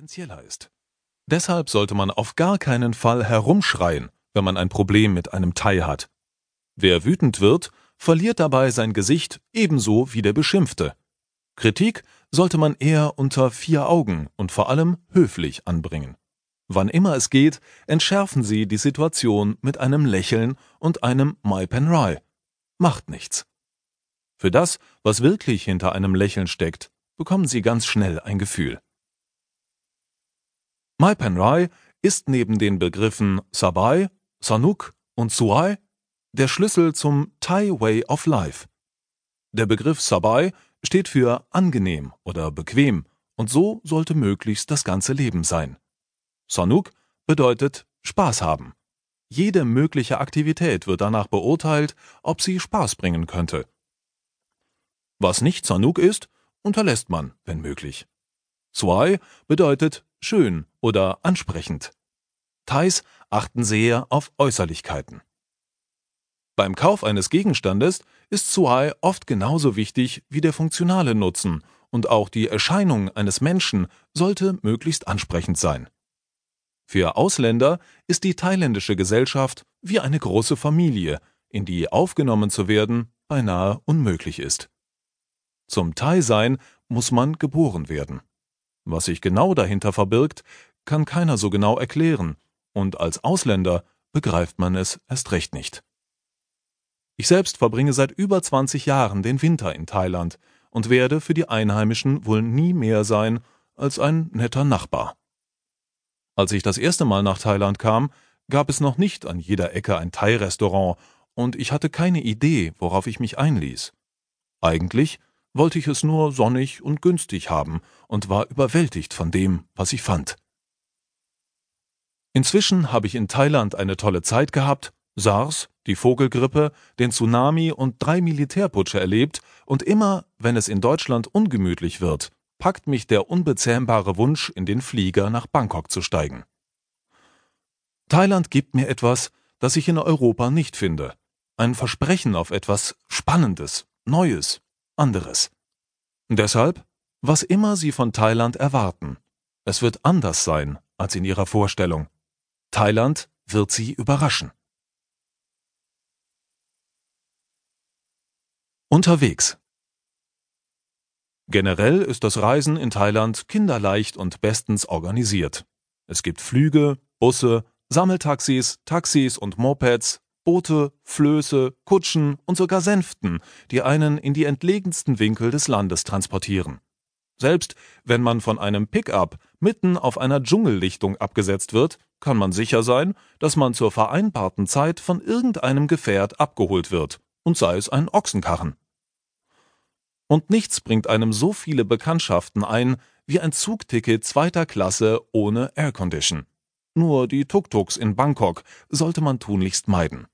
potenzieller ist. Deshalb sollte man auf gar keinen Fall herumschreien, wenn man ein Problem mit einem Thai hat. Wer wütend wird, verliert dabei sein Gesicht ebenso wie der Beschimpfte. Kritik sollte man eher unter vier Augen und vor allem höflich anbringen. Wann immer es geht, entschärfen Sie die Situation mit einem Lächeln und einem My Pen Rai. Macht nichts. Für das, was wirklich hinter einem Lächeln steckt, bekommen Sie ganz schnell ein Gefühl. My Pen Rai ist neben den Begriffen Sabai, Sanuk und Suai der Schlüssel zum Thai Way of Life. Der Begriff Sabai steht für angenehm oder bequem und so sollte möglichst das ganze Leben sein. Sanuk bedeutet Spaß haben. Jede mögliche Aktivität wird danach beurteilt, ob sie Spaß bringen könnte. Was nicht Sanuk ist, unterlässt man, wenn möglich. Swai bedeutet schön oder ansprechend. Thais achten sehr auf Äußerlichkeiten. Beim Kauf eines Gegenstandes ist Suai oft genauso wichtig wie der funktionale Nutzen und auch die Erscheinung eines Menschen sollte möglichst ansprechend sein. Für Ausländer ist die thailändische Gesellschaft wie eine große Familie, in die aufgenommen zu werden beinahe unmöglich ist. Zum Thai-Sein muss man geboren werden. Was sich genau dahinter verbirgt, kann keiner so genau erklären, und als Ausländer begreift man es erst recht nicht. Ich selbst verbringe seit über 20 Jahren den Winter in Thailand und werde für die Einheimischen wohl nie mehr sein als ein netter Nachbar. Als ich das erste Mal nach Thailand kam, gab es noch nicht an jeder Ecke ein Thai-Restaurant und ich hatte keine Idee, worauf ich mich einließ. Eigentlich wollte ich es nur sonnig und günstig haben und war überwältigt von dem, was ich fand. Inzwischen habe ich in Thailand eine tolle Zeit gehabt SARS, die Vogelgrippe, den Tsunami und drei Militärputsche erlebt und immer, wenn es in Deutschland ungemütlich wird, packt mich der unbezähmbare Wunsch, in den Flieger nach Bangkok zu steigen. Thailand gibt mir etwas, das ich in Europa nicht finde. Ein Versprechen auf etwas Spannendes, Neues, anderes. Deshalb, was immer Sie von Thailand erwarten, es wird anders sein als in Ihrer Vorstellung. Thailand wird Sie überraschen. Unterwegs. Generell ist das Reisen in Thailand kinderleicht und bestens organisiert. Es gibt Flüge, Busse, Sammeltaxis, Taxis und Mopeds, Boote, Flöße, Kutschen und sogar Sänften, die einen in die entlegensten Winkel des Landes transportieren. Selbst wenn man von einem Pickup mitten auf einer Dschungellichtung abgesetzt wird, kann man sicher sein, dass man zur vereinbarten Zeit von irgendeinem Gefährt abgeholt wird, und sei es ein Ochsenkarren. Und nichts bringt einem so viele Bekanntschaften ein wie ein Zugticket zweiter Klasse ohne Aircondition. Nur die Tuk-Tuks in Bangkok sollte man tunlichst meiden.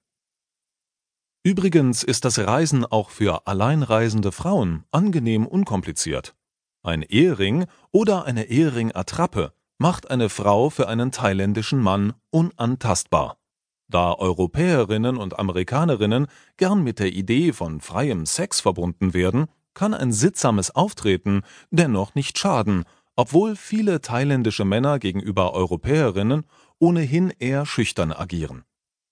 Übrigens ist das Reisen auch für alleinreisende Frauen angenehm unkompliziert. Ein Ehering oder eine Ehering-Attrappe macht eine Frau für einen thailändischen Mann unantastbar. Da Europäerinnen und Amerikanerinnen gern mit der Idee von freiem Sex verbunden werden, kann ein sittsames Auftreten dennoch nicht schaden, obwohl viele thailändische Männer gegenüber Europäerinnen ohnehin eher schüchtern agieren.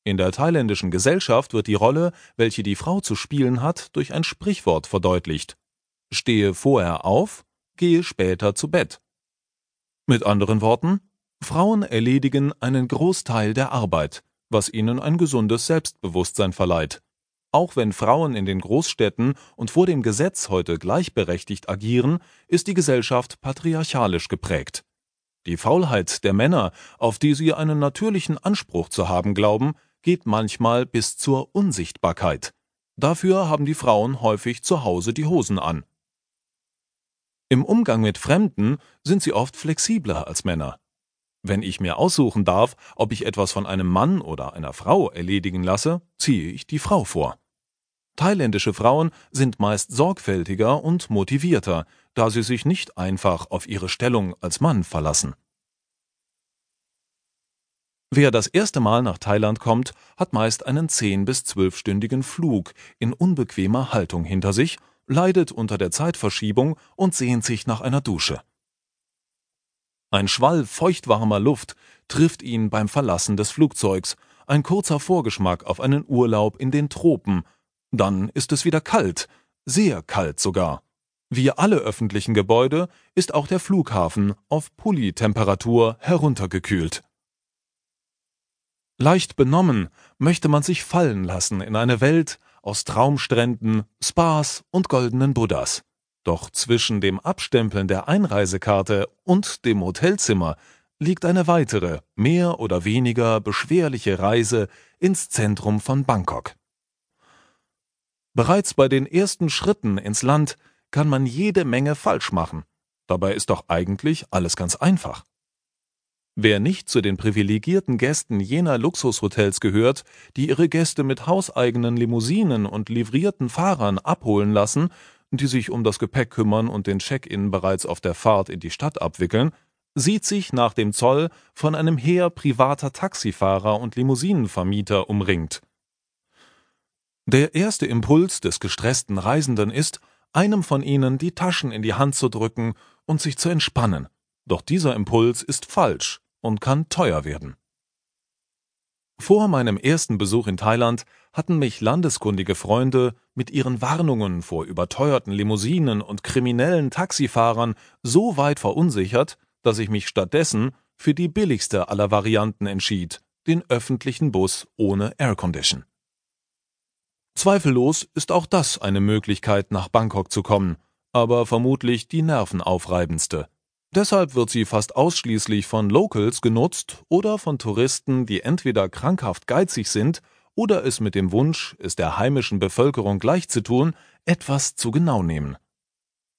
In der thailändischen Gesellschaft wird die Rolle, welche die Frau zu spielen hat, durch ein Sprichwort verdeutlicht. Stehe vorher auf, gehe später zu Bett. Mit anderen Worten, Frauen erledigen einen Großteil der Arbeit, was ihnen ein gesundes Selbstbewusstsein verleiht. Auch wenn Frauen in den Großstädten und vor dem Gesetz heute gleichberechtigt agieren, ist die Gesellschaft patriarchalisch geprägt. Die Faulheit der Männer, auf die sie einen natürlichen Anspruch zu haben glauben, geht manchmal bis zur Unsichtbarkeit. Dafür haben die Frauen häufig zu Hause die Hosen an. Im Umgang mit Fremden sind sie oft flexibler als Männer. Wenn ich mir aussuchen darf, ob ich etwas von einem Mann oder einer Frau erledigen lasse, ziehe ich die Frau vor. Thailändische Frauen sind meist sorgfältiger und motivierter, da sie sich nicht einfach auf ihre Stellung als Mann verlassen. Wer das erste Mal nach Thailand kommt, hat meist einen zehn- bis zwölfstündigen Flug in unbequemer Haltung hinter sich, leidet unter der Zeitverschiebung und sehnt sich nach einer Dusche. Ein Schwall feuchtwarmer Luft trifft ihn beim Verlassen des Flugzeugs, ein kurzer Vorgeschmack auf einen Urlaub in den Tropen, dann ist es wieder kalt, sehr kalt sogar. Wie alle öffentlichen Gebäude ist auch der Flughafen auf Pulli-Temperatur heruntergekühlt. Leicht benommen möchte man sich fallen lassen in eine Welt aus Traumstränden, Spas und goldenen Buddhas. Doch zwischen dem Abstempeln der Einreisekarte und dem Hotelzimmer liegt eine weitere, mehr oder weniger beschwerliche Reise ins Zentrum von Bangkok. Bereits bei den ersten Schritten ins Land kann man jede Menge falsch machen. Dabei ist doch eigentlich alles ganz einfach. Wer nicht zu den privilegierten Gästen jener Luxushotels gehört, die ihre Gäste mit hauseigenen Limousinen und livrierten Fahrern abholen lassen, die sich um das Gepäck kümmern und den Check-in bereits auf der Fahrt in die Stadt abwickeln, sieht sich nach dem Zoll von einem Heer privater Taxifahrer und Limousinenvermieter umringt. Der erste Impuls des gestressten Reisenden ist, einem von ihnen die Taschen in die Hand zu drücken und sich zu entspannen. Doch dieser Impuls ist falsch und kann teuer werden. Vor meinem ersten Besuch in Thailand hatten mich landeskundige Freunde mit ihren Warnungen vor überteuerten Limousinen und kriminellen Taxifahrern so weit verunsichert, dass ich mich stattdessen für die billigste aller Varianten entschied, den öffentlichen Bus ohne Aircondition. Zweifellos ist auch das eine Möglichkeit, nach Bangkok zu kommen, aber vermutlich die nervenaufreibendste. Deshalb wird sie fast ausschließlich von Locals genutzt oder von Touristen, die entweder krankhaft geizig sind oder es mit dem Wunsch, es der heimischen Bevölkerung gleichzutun, etwas zu genau nehmen.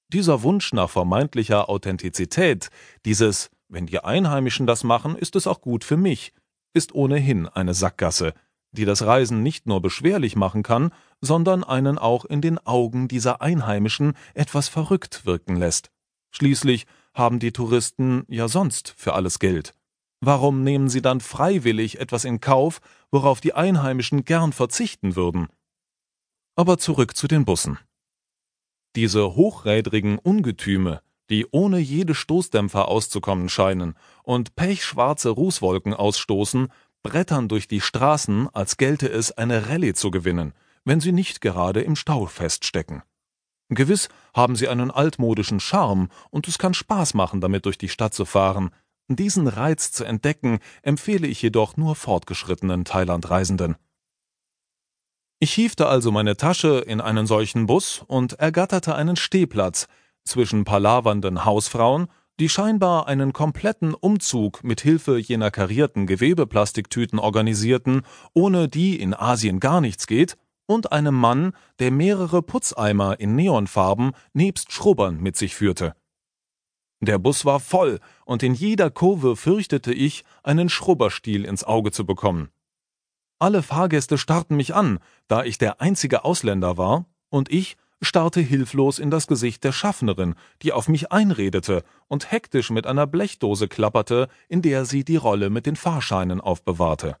Dieser Wunsch nach vermeintlicher Authentizität, dieses wenn die Einheimischen das machen, ist es auch gut für mich, ist ohnehin eine Sackgasse, die das Reisen nicht nur beschwerlich machen kann, sondern einen auch in den Augen dieser Einheimischen etwas verrückt wirken lässt. Schließlich haben die Touristen ja sonst für alles Geld. Warum nehmen sie dann freiwillig etwas in Kauf, worauf die Einheimischen gern verzichten würden? Aber zurück zu den Bussen. Diese hochrädrigen Ungetüme, die ohne jede Stoßdämpfer auszukommen scheinen und pechschwarze Rußwolken ausstoßen, brettern durch die Straßen, als gelte es eine Rallye zu gewinnen, wenn sie nicht gerade im Stau feststecken. Gewiss haben sie einen altmodischen Charme und es kann Spaß machen, damit durch die Stadt zu fahren. Diesen Reiz zu entdecken, empfehle ich jedoch nur fortgeschrittenen Thailandreisenden. Ich hiefte also meine Tasche in einen solchen Bus und ergatterte einen Stehplatz zwischen palavernden Hausfrauen die scheinbar einen kompletten Umzug mit Hilfe jener karierten Gewebeplastiktüten organisierten, ohne die in Asien gar nichts geht, und einem Mann, der mehrere Putzeimer in Neonfarben nebst Schrubbern mit sich führte. Der Bus war voll, und in jeder Kurve fürchtete ich, einen Schrubberstiel ins Auge zu bekommen. Alle Fahrgäste starrten mich an, da ich der einzige Ausländer war, und ich starrte hilflos in das Gesicht der Schaffnerin, die auf mich einredete und hektisch mit einer Blechdose klapperte, in der sie die Rolle mit den Fahrscheinen aufbewahrte.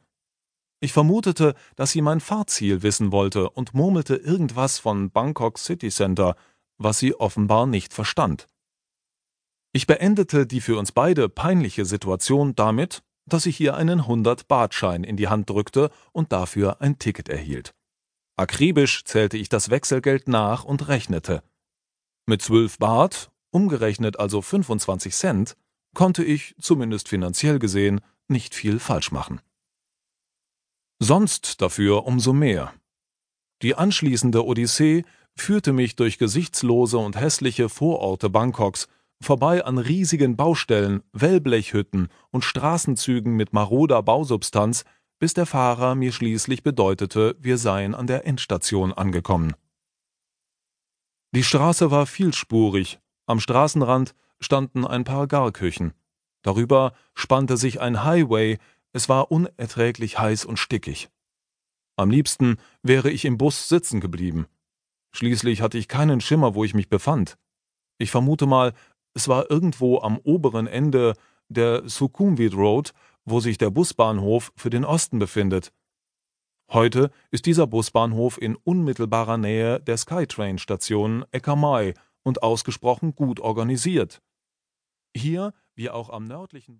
Ich vermutete, dass sie mein Fahrziel wissen wollte und murmelte irgendwas von Bangkok City Center, was sie offenbar nicht verstand. Ich beendete die für uns beide peinliche Situation damit, dass ich ihr einen 100-Baht-Schein in die Hand drückte und dafür ein Ticket erhielt. Akribisch zählte ich das Wechselgeld nach und rechnete. Mit zwölf Baht, umgerechnet also 25 Cent, konnte ich, zumindest finanziell gesehen, nicht viel falsch machen. Sonst dafür umso mehr. Die anschließende Odyssee führte mich durch gesichtslose und hässliche Vororte Bangkoks, vorbei an riesigen Baustellen, Wellblechhütten und Straßenzügen mit maroder Bausubstanz, bis der Fahrer mir schließlich bedeutete, wir seien an der Endstation angekommen. Die Straße war vielspurig, am Straßenrand standen ein paar Garküchen. Darüber spannte sich ein Highway, es war unerträglich heiß und stickig. Am liebsten wäre ich im Bus sitzen geblieben. Schließlich hatte ich keinen Schimmer, wo ich mich befand. Ich vermute mal, es war irgendwo am oberen Ende der Sukhumvit Road wo sich der Busbahnhof für den Osten befindet. Heute ist dieser Busbahnhof in unmittelbarer Nähe der Skytrain-Station Ekamai und ausgesprochen gut organisiert. Hier, wie auch am nördlichen